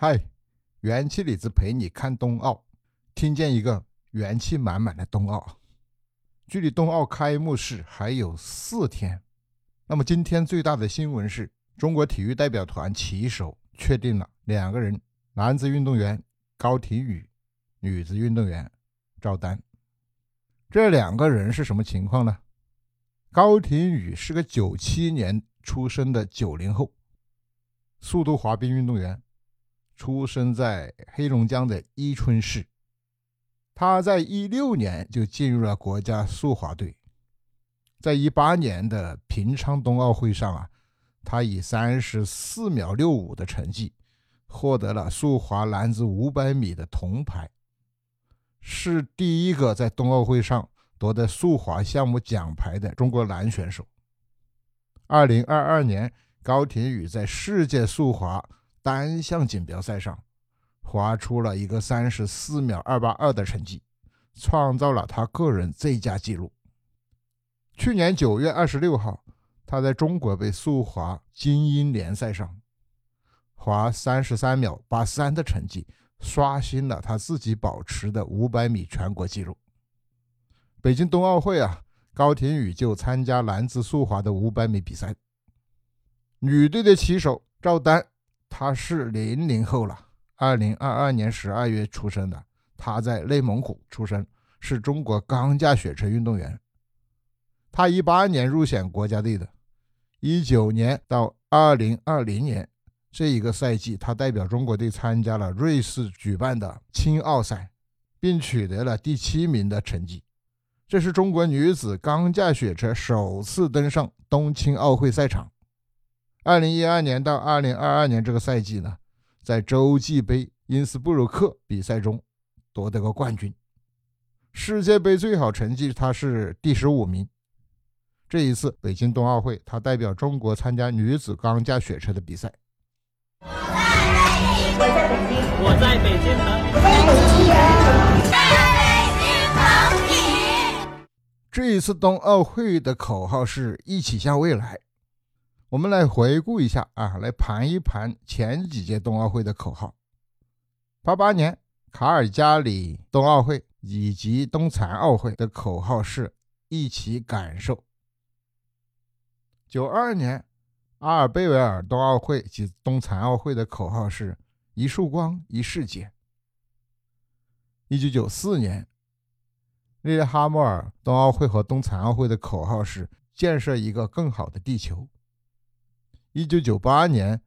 嗨，元气李子陪你看冬奥，听见一个元气满满的冬奥。距离冬奥开幕式还有四天，那么今天最大的新闻是中国体育代表团旗手确定了两个人：男子运动员高亭宇，女子运动员赵丹。这两个人是什么情况呢？高亭宇是个九七年出生的九零后，速度滑冰运动员。出生在黑龙江的伊春市，他在一六年就进入了国家速滑队。在一八年的平昌冬奥会上啊，他以三十四秒六五的成绩获得了速滑男子五百米的铜牌，是第一个在冬奥会上夺得速滑项目奖牌的中国男选手。二零二二年，高亭宇在世界速滑。单项锦标赛上，划出了一个三十四秒二八二的成绩，创造了他个人最佳纪录。去年九月二十六号，他在中国杯速滑精英联赛上，滑三十三秒八三的成绩，刷新了他自己保持的五百米全国纪录。北京冬奥会啊，高亭宇就参加男子速滑的五百米比赛。女队的骑手赵丹。他是零零后了，二零二二年十二月出生的。他在内蒙古出生，是中国钢架雪车运动员。他一八年入选国家队的，一九年到二零二零年这一个赛季，他代表中国队参加了瑞士举办的青奥赛，并取得了第七名的成绩。这是中国女子钢架雪车首次登上冬青奥会赛场。二零一二年到二零二二年这个赛季呢，在洲际杯因斯布鲁克比赛中夺得过冠军。世界杯最好成绩他是第十五名。这一次北京冬奥会，他代表中国参加女子钢架雪车的比赛。我在北京，我在北京，我在北京，这一次冬奥会的口号是一起向未来。我们来回顾一下啊，来盘一盘前几届冬奥会的口号。八八年卡尔加里冬奥会以及冬残奥会的口号是一起感受。九二年阿尔贝维尔冬奥会及冬残奥会的口号是一束光一世界。一九九四年利勒哈默尔冬奥会和冬残奥会的口号是建设一个更好的地球。一九九八年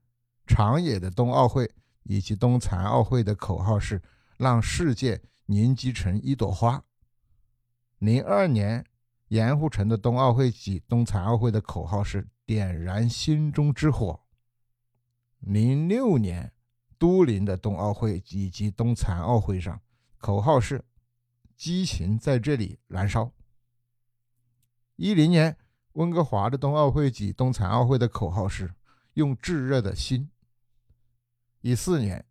长野的冬奥会以及冬残奥会的口号是“让世界凝集成一朵花”。零二年盐湖城的冬奥会及冬残奥会的口号是“点燃心中之火”。零六年都灵的冬奥会以及冬残奥会上，口号是“激情在这里燃烧”。一零年温哥华的冬奥会及冬残奥会的口号是。用炙热的心。一四年，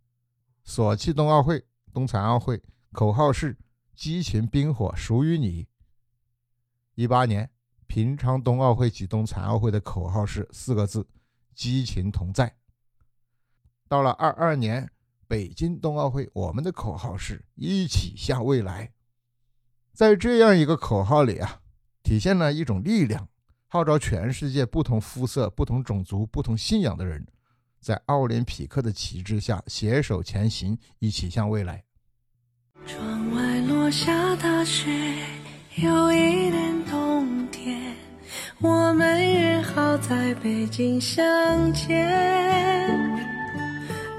索契冬奥会、冬残奥会口号是“激情冰火属于你”。一八年，平昌冬奥会及冬残奥会的口号是四个字：“激情同在”。到了二二年，北京冬奥会，我们的口号是一起向未来。在这样一个口号里啊，体现了一种力量。号召全世界不同肤色、不同种族、不同信仰的人，在奥林匹克的旗帜下携手前行，一起向未来。窗外落下大雪，有一点冬天。我们约好在北京相见。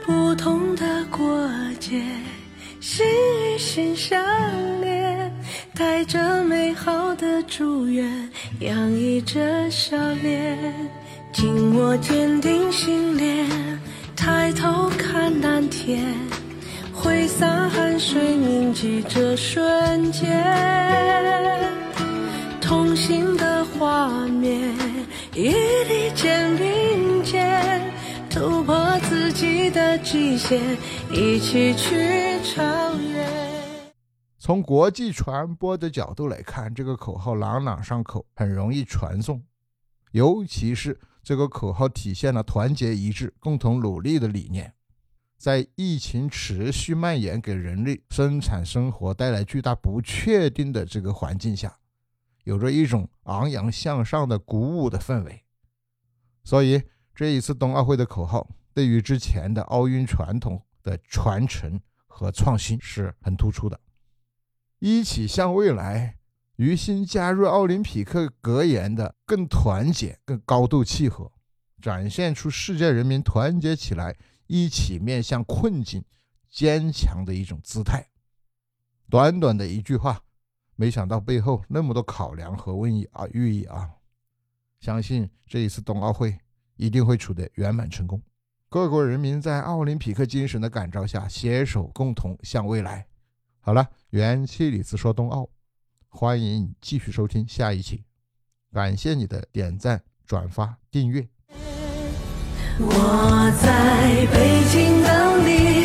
不同的过节，心与心相连。带着美好的祝愿，洋溢着笑脸，紧握坚定信念，抬头看蓝天，挥洒汗水铭记这瞬间，同行的画面，一利肩并肩，突破自己的极限，一起去超越。从国际传播的角度来看，这个口号朗朗上口，很容易传颂。尤其是这个口号体现了团结一致、共同努力的理念。在疫情持续蔓延、给人类生产生活带来巨大不确定的这个环境下，有着一种昂扬向上的鼓舞的氛围。所以，这一次冬奥会的口号对于之前的奥运传统的传承和创新是很突出的。一起向未来，与新加入奥林匹克格言的更团结、更高度契合，展现出世界人民团结起来。一起面向困境，坚强的一种姿态。短短的一句话，没想到背后那么多考量和问意啊寓意啊！相信这一次冬奥会一定会取得圆满成功。各国人民在奥林匹克精神的感召下，携手共同向未来。好了，元气李子说冬奥，欢迎继续收听下一期。感谢你的点赞、转发、订阅。我在北京等你。